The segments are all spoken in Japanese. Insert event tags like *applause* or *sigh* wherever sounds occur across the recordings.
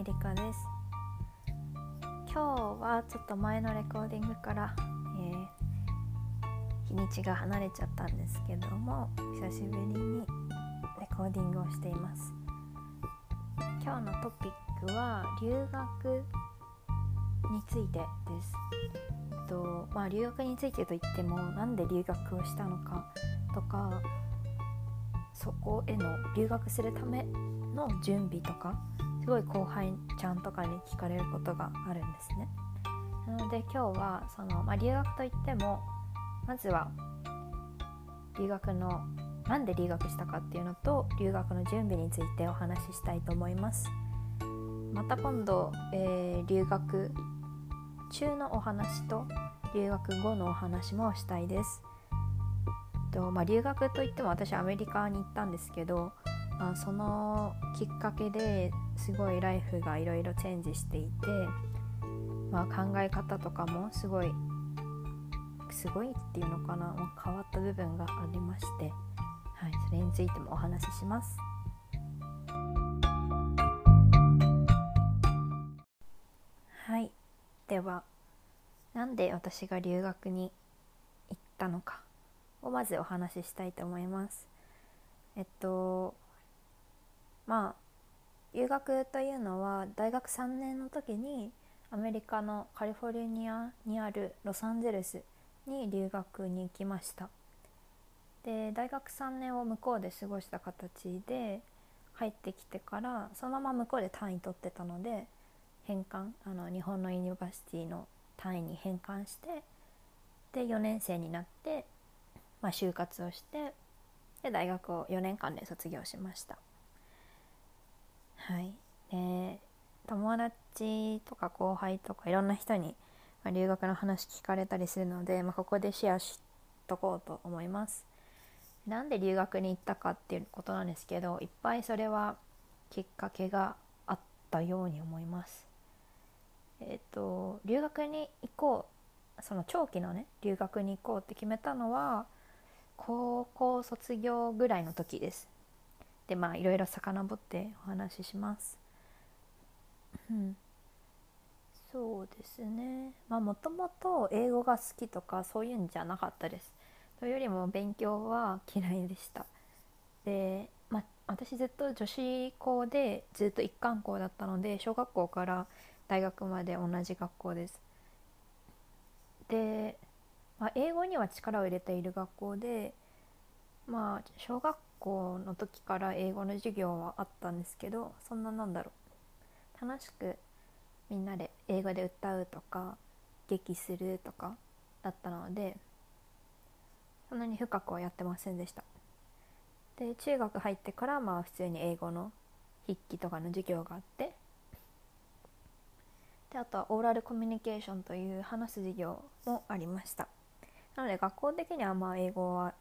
エリカです。今日はちょっと前のレコーディングから、えー、日にちが離れちゃったんですけども久しぶりにレコーディングをしています。今日のトピックは留学についてです。とまあ留学についてといっても何で留学をしたのかとかそこへの留学するための準備とかすごい後輩ちゃんとかに聞かれることがあるんですね。なので今日はその、まあ、留学といってもまずは留学のなんで留学したかっていうのと留学の準備についてお話ししたいと思います。また今度、えー、留学中のお話と留学後のお話もしたいです。とまあ、留学といっても私アメリカに行ったんですけど、まあ、そのきっかけですごいライフがいろいろチェンジしていて、まあ、考え方とかもすごいすごいっていうのかな、まあ、変わった部分がありまして、はい、それについてもお話しします。はいではなんで私が留学に行ったのかをまずお話ししたいと思います。えっとまあ留学というのは大学3年の時にアメリカのカリフォルニアにあるロサンゼルスに留学に行きました。で大学3年を向こうで過ごした形で入ってきてからそのまま向こうで単位取ってたので変換あの日本の university の単位に変換してで4年生になってまあ、就活をしてで大学を4年間で卒業しました。はい。で友達とか後輩とかいろんな人に、留学の話聞かれたりするので、まあ、ここでシェアしとこうと思います。なんで留学に行ったかっていうことなんですけどいっぱいそれはきっかけがあったように思います。えっ、と留学に行こうその長期のね留学に行こうって決めたのは高校卒業ぐらいの時です。でまあいろいろ遡ってお話しします。うん。そうですね。まあもともと英語が好きとかそういうんじゃなかったです。というよりも勉強は嫌いでした。で、まあ、私ずっと女子校でずっと一貫校だったので小学校から大学まで同じ学校です。でまあ、英語には力を入れている学校でまあ小学校の時から英語の授業はあったんですけどそんななんだろう。楽しくみんなで英語で歌うとか劇するとかだったのでそんなに深くはやってませんでした。で中学入ってからまあ普通に英語の筆記とかの授業があってであとはオーラルコミュニケーションという話す授業もありました。なので学校的にはまあ英語は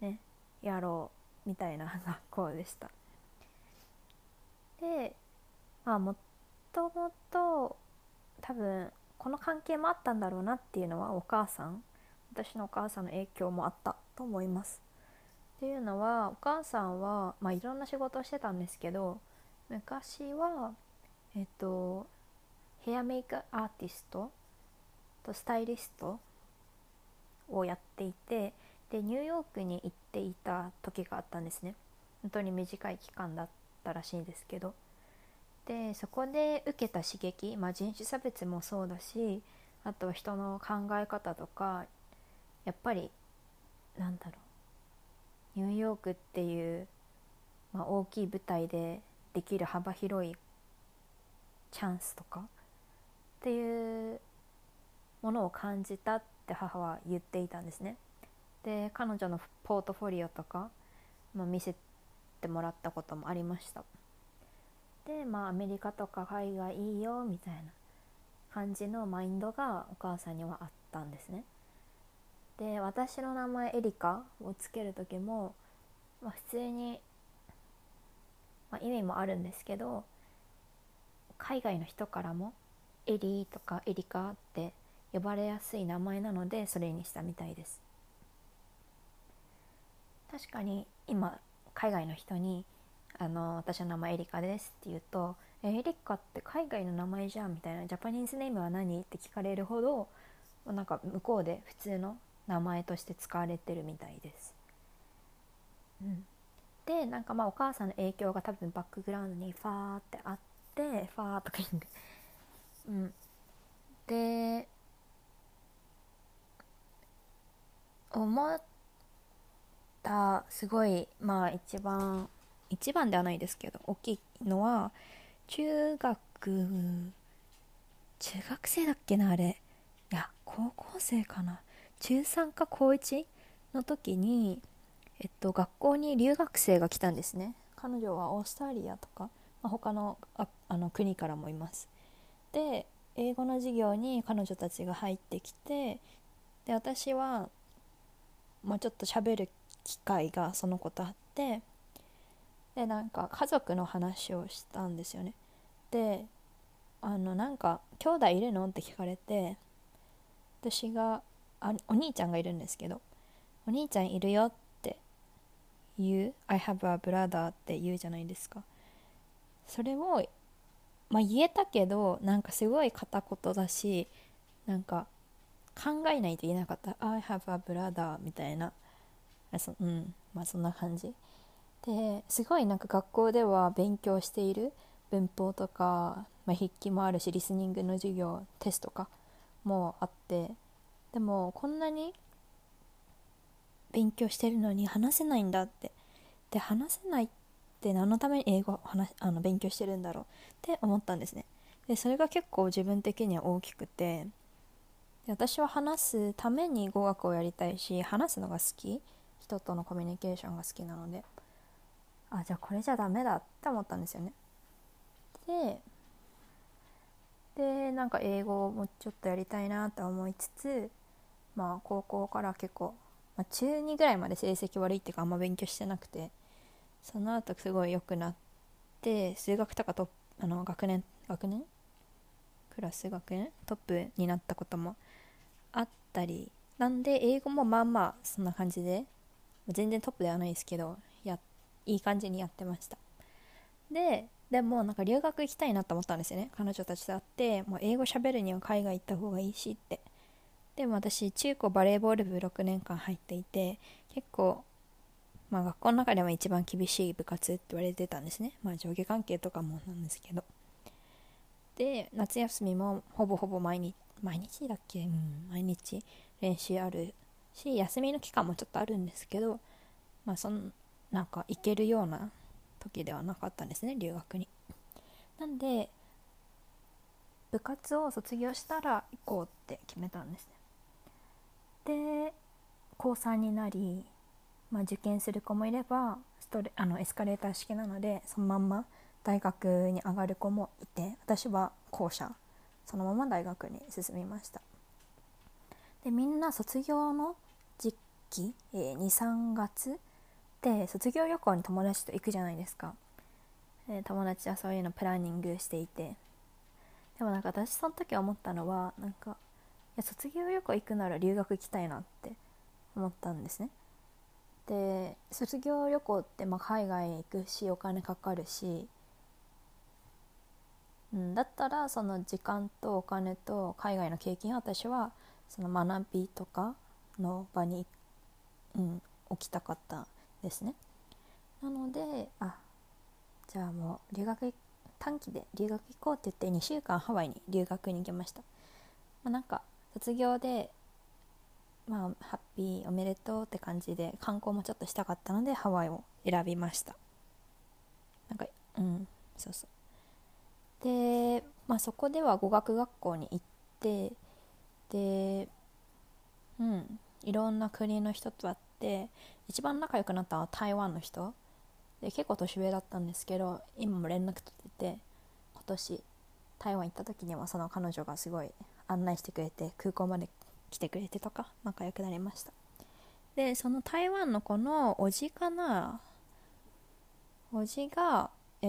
ねやろうみたいな学校でした。でまあもともと多分この関係もあったんだろうなっていうのはお母さん私のお母さんの影響もあったと思います。っていうのはお母さんは、まあ、いろんな仕事をしてたんですけど昔はえっとヘアメイクアーティストとスタイリストをやっていてでニューヨークに行っていた時があったんですね。本当に短い期間だったらしいんですけど。でそこで受けた刺激、まあ、人種差別もそうだしあとは人の考え方とかやっぱりなんだろう。ニューヨークっていう、まあ、大きい舞台でできる幅広いチャンスとかっていうものを感じたって母は言っていたんですね。で彼女のポートフォリオとか、まあ、見せてもらったこともありました。でまあアメリカとか海外いいよみたいな感じのマインドがお母さんにはあったんですね。で私の名前エリカをつける時も、まあ、普通に、まあ、意味もあるんですけど海外の人からもエリーとかエリカって呼ばれやすい名前なのでそれにしたみたいです確かに今海外の人にあの「私の名前エリカです」って言うと「えエリカって海外の名前じゃんみたいなジャパニーズネームは何って聞かれるほどなんか向こうで普通の名前として使われてるみたいです。うん、でなんかまあお母さんの影響が多分バックグラウンドにファーってあってファーとか言うんで。うん、で思ったすごいまあ一番一番ではないですけど大きいのは中学中学生だっけなあれ。いや高校生かな。中3か高1の時にえっと学校に留学生が来たんですね。彼女はオーストラリアとか、まあ、他のああの国からもいます。で英語の授業に彼女たちが入ってきてで私は、まあ、ちょっと喋る機会がその子とあってでなんか家族の話をしたんですよね。であのなんか兄弟いるの？って聞かれて私があお兄ちゃんがいるんですけどお兄ちゃんいるよって言う？I have a brother って言うじゃないですか。それをまあ言えたけどなんかすごい片言だしなんか考えないと言えなかった。I have a brother みたいな。そうんまあそんな感じ。ですごいなんか学校では勉強している文法とか、まあ、筆記もあるしリスニングの授業テストとかもあってでもこんなに勉強してるのに話せないんだって。で話せないって何のために英語話あの勉強してるんだろうって思ったんですね。でそれが結構自分的には大きくてで私は話すために語学をやりたいし話すのが好き。人とのコミュニケーションが好きなので。あじゃあこれじゃダメだって思ったんですよね。ででなんか英語をもうちょっとやりたいなと思いつつまあ高校から結構、まあ、中2ぐらいまで成績悪いっていうかあんま勉強してなくてその後すごい良くなって数学とかとあの学年学年？クラス学年？トップになったこともあったり。なんで英語もまあまあそんな感じで全然トップではないですけどやいい感じにやってました。ででもなんか留学行きたいなと思ったんですよね。彼女たちと会ってもう英語喋るには海外行った方がいいしって。でも私中高バレーボール部6年間入っていて結構まあ学校の中でも一番厳しい部活って言われてたんですね。まあ上下関係とかもなんですけど。で夏休みもほぼほぼ毎日毎日だっけ？うん毎日練習あるし休みの期間もちょっとあるんですけどまあそんなんか行けるような時ではなかったんですね留学に。なんで部活を卒業したら行こうって決めたんですね。で高3になり、まあ、受験する子もいればストレあのエスカレーター式なのでそのまんま大学に上がる子もいて私は後者そのまま大学に進みました。でみんな卒業の期、えー、23月で卒業旅行に友達と行くじゃないですか、えー、友達はそういうのプランニングしていて。でもなんか私その時思ったのはなんかいや卒業旅行行くなら留学行きたいなって思ったんですね。で卒業旅行ってまあ海外行くしお金かかるし、うん、だったらその時間とお金と海外の経験を私はその学びとかの場に、うん、置きたかったですね。なのであじゃあもう留学短期で留学行こうって言って2週間ハワイに留学に行きました、まあ、なんか卒業でまあハッピーおめでとうって感じで観光もちょっとしたかったのでハワイを選びました。なんかうんそうそう。でまあそこでは語学学校に行ってでうんいろんな国の人と会って一番仲良くなったのは台湾の人。で結構年上だったんですけど今も連絡取ってて今年台湾行った時にはその彼女がすごい案内してくれて空港まで来てくれてとか仲良くなりました。でその台湾の子のおじかなおじが、え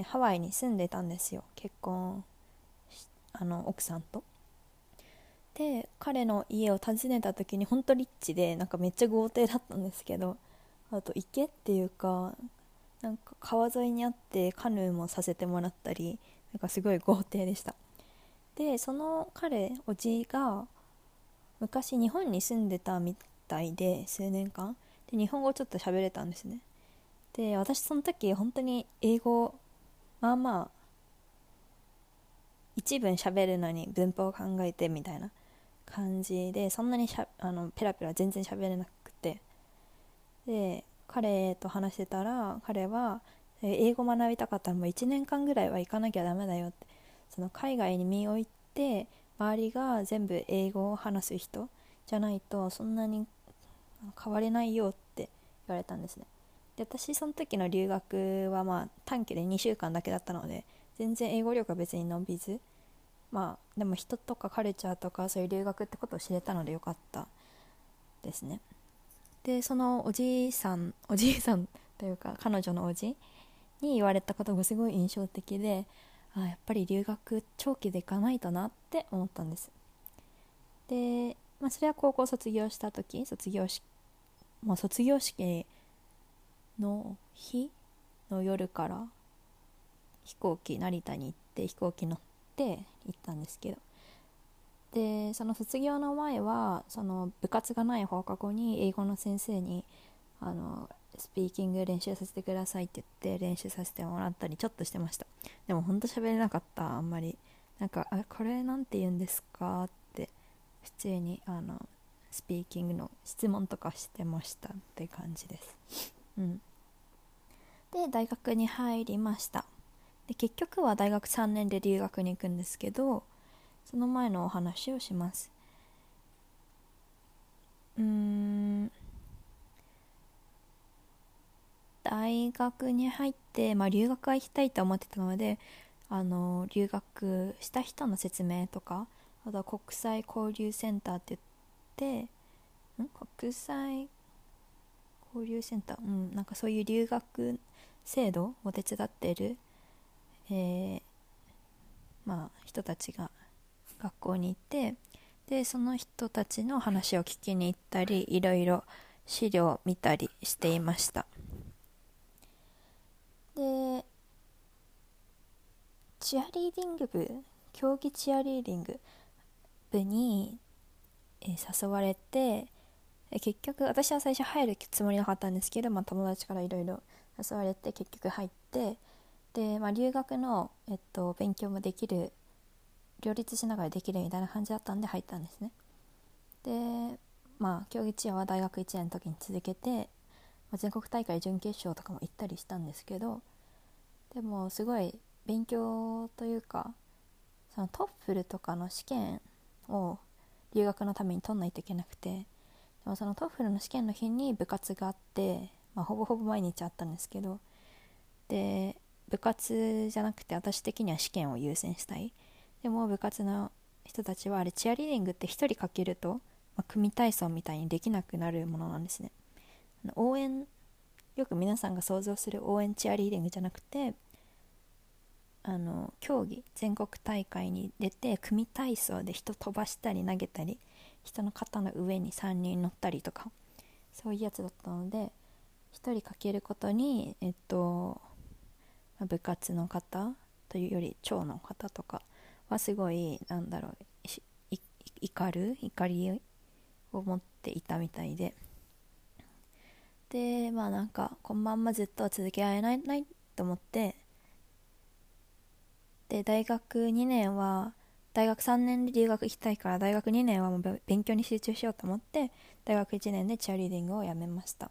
ー、ハワイに住んでたんですよ。結婚あの奥さんと。で彼の家を訪ねた時に本当リッチでなんかめっちゃ豪邸だったんですけどあと池っていうかなんか川沿いにあってカヌーもさせてもらったりなんかすごい豪邸でした。でその彼おじが昔日本に住んでたみたいで数年間。で日本語ちょっと喋れたんですね。で私その時本当に英語まあまあ一文喋るのに文法を考えてみたいな。感じでそんなにしゃあのペラペラ全然喋れなくて。で彼と話してたら彼は英語学びたかったらもう1年間ぐらいは行かなきゃダメだよって。その海外に身を置いて周りが全部英語を話す人じゃないとそんなに変われないよって言われたんですね。で私その時の留学はまあ短期で2週間だけだったので全然英語力は別に伸びずまあでも人とかカルチャーとかそういう留学ってことを知れたのでよかったですね。でそのおじいさん *laughs* おじいさん *laughs* というか彼女のおじに言われたことがすごい印象的であやっぱり留学長期で行かないとなって思ったんです。で、まあ、それは高校卒業した時卒業式もう卒業式の日の夜から飛行機成田に行って飛行機乗って行ったんですけど。でその卒業の前はその部活がない放課後に英語の先生にあのスピーキング練習させてくださいって言って練習させてもらったりちょっとしてました。でもほんと喋れなかったあんまり。なんかあこれなんて言うんですかって普通にあのスピーキングの質問とかしてましたって感じです。うん。で大学に入りました。で結局は大学3年で留学に行くんですけどその前のお話をします。うん。大学に入って、まあ、留学は行きたいと思ってたのであの留学した人の説明とかあとは国際交流センターって言ってん？国際交流センター？うんなんかそういう留学制度を手伝ってる、えー、まあ人たちが学校に行ってでその人たちの話を聞きに行ったりいろいろ資料を見たりしていました。でチアリーディング部競技チアリーディング部に、えー、誘われて結局私は最初入るつもりなかったんですけど、まあ、友達からいろいろ誘われて結局入ってで、まあ、留学の、えっと、勉強もできる両立しながらできるみたいな感じだったんで入ったんですね。でまあ競技チアは大学1年の時に続けて、まあ、全国大会準決勝とかも行ったりしたんですけどでもすごい勉強というかそのトッフルとかの試験を留学のために取んないといけなくてでもそのトッフルの試験の日に部活があって、まあ、ほぼほぼ毎日あったんですけどで部活じゃなくて私的には試験を優先したい。でも部活の人たちはあれチアリーディングって1人かけると、まあ、組体操みたいにできなくなるものなんですね。応援よく皆さんが想像する応援チアリーディングじゃなくてあの競技全国大会に出て組体操で人飛ばしたり投げたり人の肩の上に3人乗ったりとかそういうやつだったので1人かけることにえっと部活の方というより長の方とかはすごいなんだろう怒る？怒りを持っていたみたいで。でまあなんかこのまんまずっと続けられないないと思って。で大学2年は大学3年で留学行きたいから大学2年はもう勉強に集中しようと思って大学1年でチアリーディングをやめました。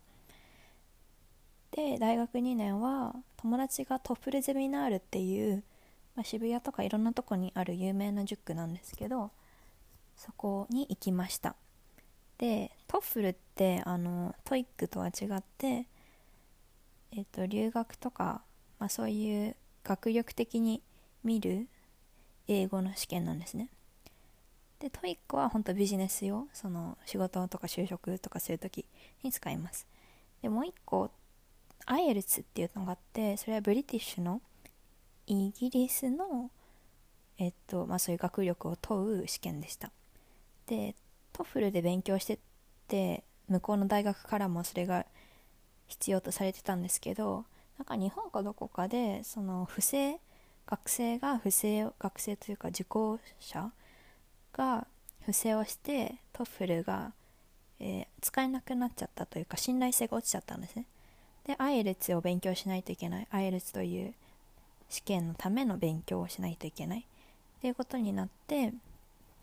で大学2年は友達がトップルゼミナールっていうまあ、渋谷とかいろんなとこにある有名な塾なんですけどそこに行きました。で TOEFL ってあの TOEIC とは違ってえっと留学とか、まあ、そういう学力的に見る英語の試験なんですね。で TOEIC は本当ビジネス用その仕事とか就職とかする時に使います。でもう一個IELTS っていうのがあってそれは British のイギリスの、えっとまあ、そういう学力を問う試験でした。で TOEFL で勉強してて向こうの大学からもそれが必要とされてたんですけどなんか日本かどこかでその不正学生が不正学生というか受講者が不正をして TOEFL が、えー、使えなくなっちゃったというか信頼性が落ちちゃったんですね。でアイレツを勉強しないといけない。アイレツという試験のための勉強をしないといけない。っていうことになって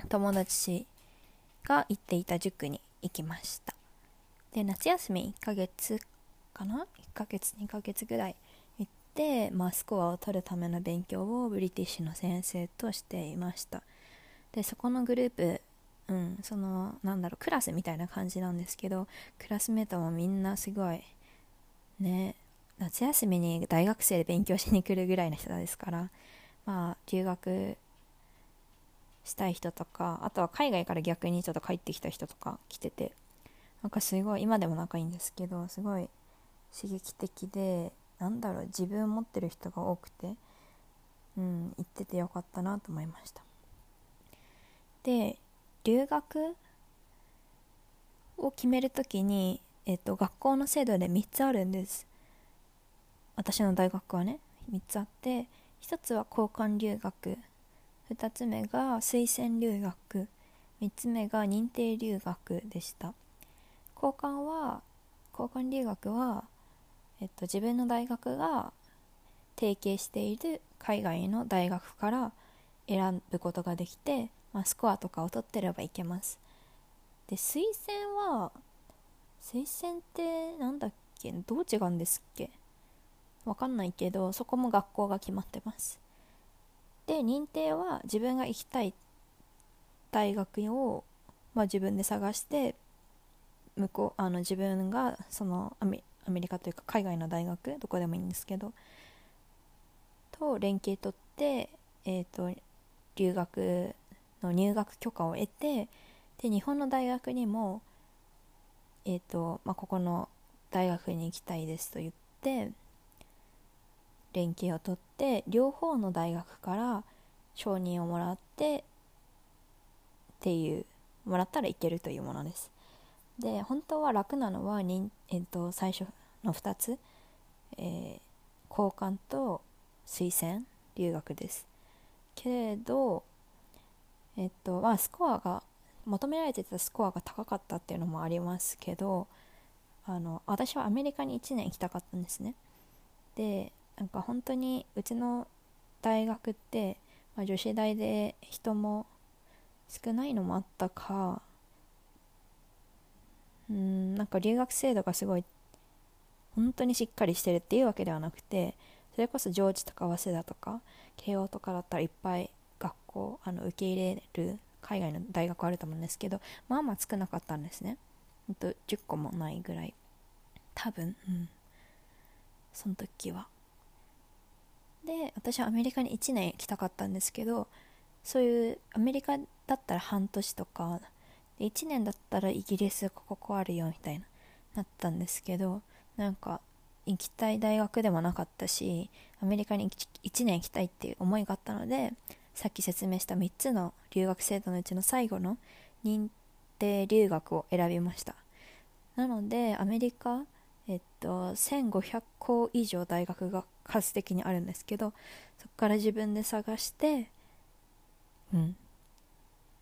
友達が行っていた塾に行きました。で夏休み1ヶ月かな？1ヶ月2ヶ月ぐらい行って、まあ、スコアを取るための勉強をブリティッシュの先生としていました。でそこのグループうんそのなんだろうクラスみたいな感じなんですけどクラスメートもみんなすごいね。夏休みに大学生で勉強しに来るぐらいの人ですからまあ留学したい人とかあとは海外から逆にちょっと帰ってきた人とか来ててなんかすごい今でも仲いいんですけどすごい刺激的でなんだろう自分持ってる人が多くてうん行っててよかったなと思いました。で留学を決めるときに、えっと、学校の制度で3つあるんです。私の大学はね3つあって1つは交換留学2つ目が推薦留学3つ目が認定留学でした。交換は交換留学は、えっと、自分の大学が提携している海外の大学から選ぶことができて、まあ、スコアとかを取ってればいけます。で推薦は推薦ってなんだっけ？どう違うんですっけ？わかんないけどそこも学校が決まってます。で認定は自分が行きたい大学を、まあ、自分で探して向こうあの自分がそのアメアメリカというか海外の大学どこでもいいんですけどと連携取って、えーと、留学の入学許可を得てで日本の大学にも、えーとまあ、ここの大学に行きたいですと言って連携を取って両方の大学から承認をもらってっていうもらったらいけるというものです。で本当は楽なのはに、えー、と最初の2つ、えー、交換と推薦留学です。けれどえっ、とまあスコアが求められてたスコアが高かったっていうのもありますけどあの私はアメリカに1年行きたかったんですね。でなんか本当にうちの大学って、まあ、女子大で人も少ないのもあったかうんなんか留学制度がすごい本当にしっかりしてるっていうわけではなくてそれこそ上智とか早稲田とか慶応とかだったらいっぱい学校あの受け入れる海外の大学あると思うんですけどまあまあ少なかったんですね。ほんと10個もないぐらい。多分うん。その時は。で私はアメリカに1年行きたかったんですけどそういうアメリカだったら半年とか1年だったらイギリスこここあるよみたいななったんですけどなんか行きたい大学でもなかったしアメリカに1年行きたいっていう思いがあったのでさっき説明した3つの留学制度のうちの最後の認定留学を選びました。なのでアメリカえっと1500校以上大学が数的にあるんですけどそこから自分で探してうん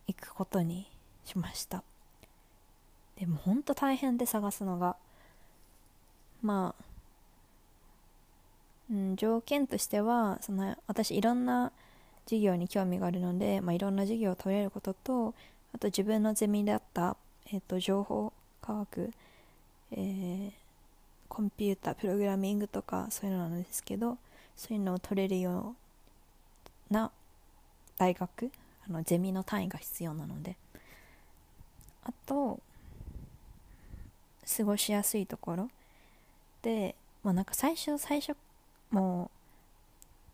行くことにしました。でもほんと大変で探すのがまあ、うん、条件としてはその私いろんな授業に興味があるので、まあ、いろんな授業を取れることとあと自分のゼミだった、えーと、情報科学、えー、コンピュータープログラミングとかそういうのなんですけどそういうのを取れるような大学あのゼミの単位が必要なのであと過ごしやすいところで、まあ、なんか最初最初もう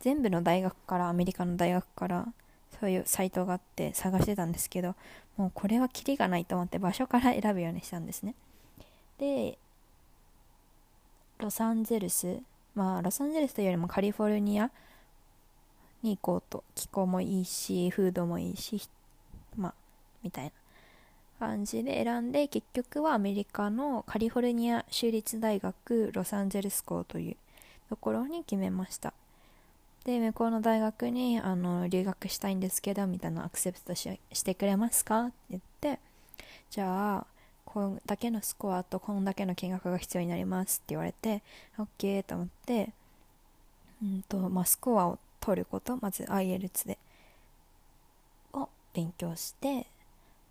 全部の大学からアメリカの大学からそういうサイトがあって探してたんですけどもうこれはキリがないと思って場所から選ぶようにしたんですね。でロサンゼルスまあロサンゼルスというよりもカリフォルニアに行こうと気候もいいしフードもいいしまあみたいな。感じで選んで結局はアメリカのカリフォルニア州立大学ロサンゼルス校というところに決めました。で向こうの大学にあの留学したいんですけどみたいなアクセプトししてくれますか？って言ってじゃあこんだけのスコアとこんだけの金額が必要になりますって言われて OK と思ってうんと、まあ、スコアを取ることまず IELTS でを勉強して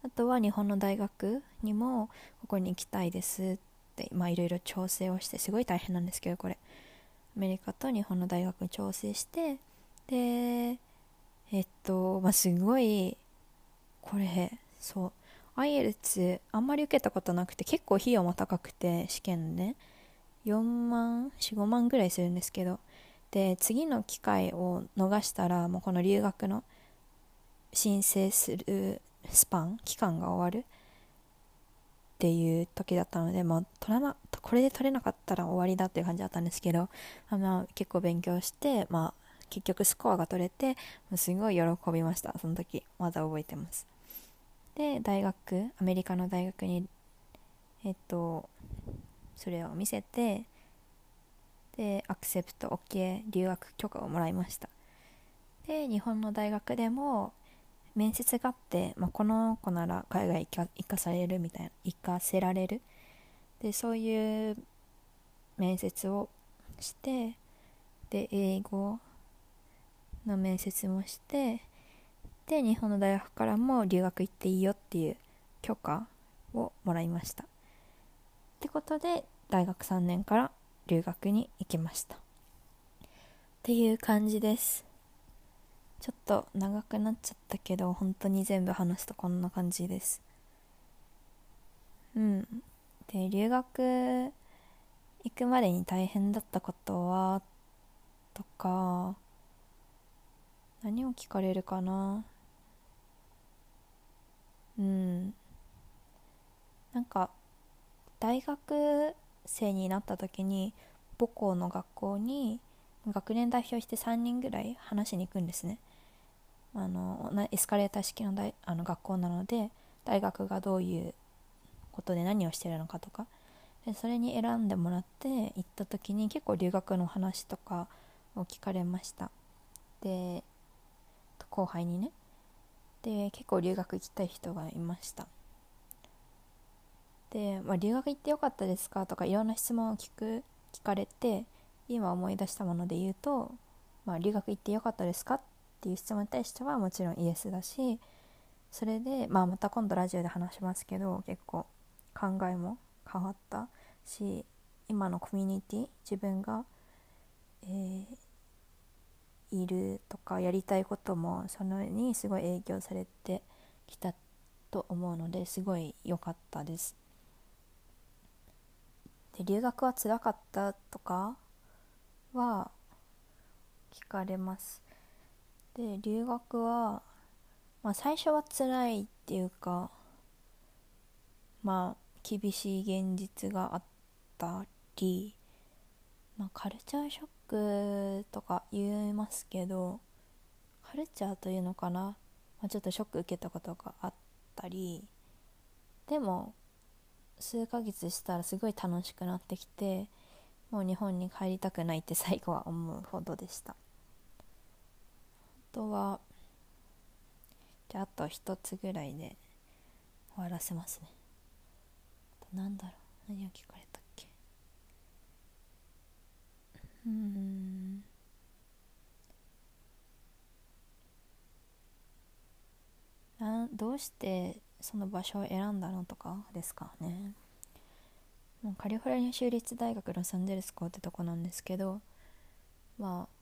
あとは日本の大学にもここに行きたいですっていろいろ調整をしてすごい大変なんですけどこれ。メリカと日本の大学に調整してでえっとまあすごいこれそう IELTS あんまり受けたことなくて結構費用も高くて試験ね4万45万ぐらいするんですけど。で次の機会を逃したらもうこの留学の申請するスパン期間が終わる。っていう時だったので、まあ、取らなこれで取れなかったら終わりだっていう感じだったんですけど、まあ、結構勉強して、まあ、結局スコアが取れてすごい喜びました。その時まだ覚えてます。で大学アメリカの大学にえっとそれを見せてでアクセプト OK 留学許可をもらいました。で日本の大学でも面接があって、まあ、この子なら海外行か行かされるみたいな行かせられる。でそういう面接をしてで英語の面接もしてで日本の大学からも留学行っていいよっていう許可をもらいました。ってことで大学3年から留学に行きました。っていう感じです。ちょっと長くなっちゃったけど本当に全部話すとこんな感じです。うん。で留学行くまでに大変だったことはとか何を聞かれるかな。うん。なんか大学生になった時に母校の学校に学年代表して3人ぐらい話しに行くんですね。あのエスカレーター式の大あの学校なので大学がどういうことで何をしてるのかとか。でそれに選んでもらって行った時に結構留学の話とかを聞かれました。で後輩にね。で結構留学行きたい人がいました。で、まあ、留学行ってよかったですかとかいろんな質問を聞く聞かれて今思い出したもので言うと、まあ、留学行ってよかったですかっていう質問に対してはもちろんイエスだしそれで、まあ、また今度ラジオで話しますけど結構考えも変わったし今のコミュニティ自分が、えー、いるとかやりたいこともそのにすごい影響されてきたと思うのですごい良かったです。で留学はつらかったとかは聞かれます。で留学は、まあ、最初は辛いっていうかまあ厳しい現実があったり、まあ、カルチャーショックとか言いますけどカルチャーというのかな、まあ、ちょっとショック受けたことがあったりでも数ヶ月したらすごい楽しくなってきてもう日本に帰りたくないって最後は思うほどでした。あとはじゃああと一つぐらいで終わらせますね。なんだろう。何を聞かれたっけ。うん。などうしてその場所を選んだのとかですかね。カリフォルニア州立大学ロサンゼルス校ってとこなんですけどまあ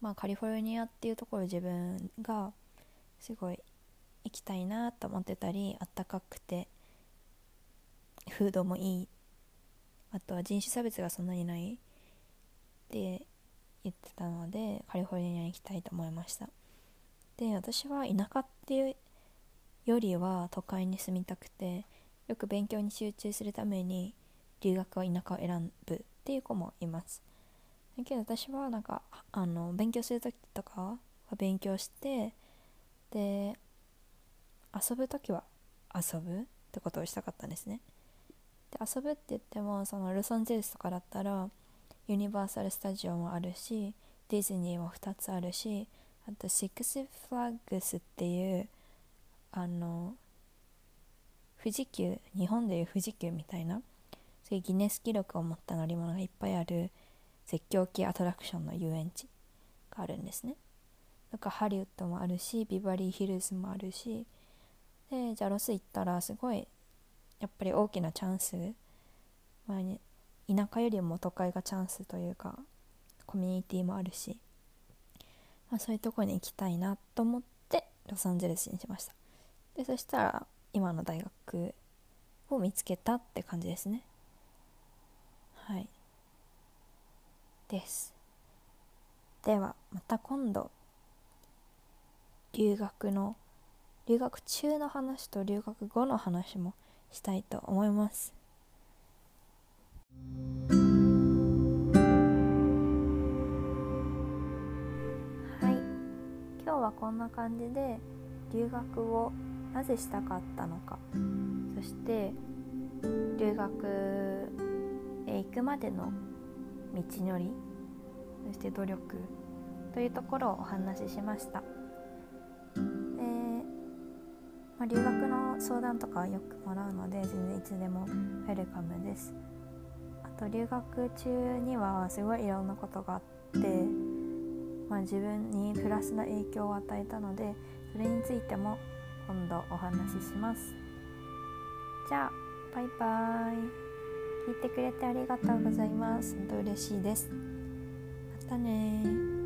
まあカリフォルニアっていうところ自分がすごい行きたいなと思ってたりあったかくてフードもいい。あとは人種差別がそんなにないって言ってたのでカリフォルニアに行きたいと思いました。で私は田舎っていうよりは都会に住みたくてよく勉強に集中するために留学は田舎を選ぶっていう子もいます。だけど私はなんかあの勉強する時とかは勉強してで遊ぶ時は遊ぶってことをしたかったんですね。で遊ぶって言ってもそのロサンゼルスとかだったらユニバーサル・スタジオもあるしディズニーも2つあるしあとシックス・フラッグスっていうあの富士急日本でいう富士急みたいなそういうギネス記録を持った乗り物がいっぱいある絶叫系アトラクションの遊園地があるんですね。なんかハリウッドもあるしビバリーヒルズもあるしでじゃあロス行ったらすごいやっぱり大きなチャンス、まあ、田舎よりも都会がチャンスというかコミュニティもあるし、まあ、そういうとこに行きたいなと思ってロサンゼルスにしました。でそしたら今の大学を見つけたって感じですね。はい。です。ではまた今度留学の留学中の話と留学後の話もしたいと思います。はい。今日はこんな感じで留学をなぜしたかったのか。そして留学へ行くまでの道のり。そして努力というところをお話ししました。で、まあ、留学の相談とかはよくもらうので全然いつでもウェルカムです。あと留学中にはすごいいろんなことがあって、まあ、自分にプラスな影響を与えたのでそれについても今度お話しします。じゃあバイバイ。聞いてくれてありがとうございます。本当嬉しいです。またね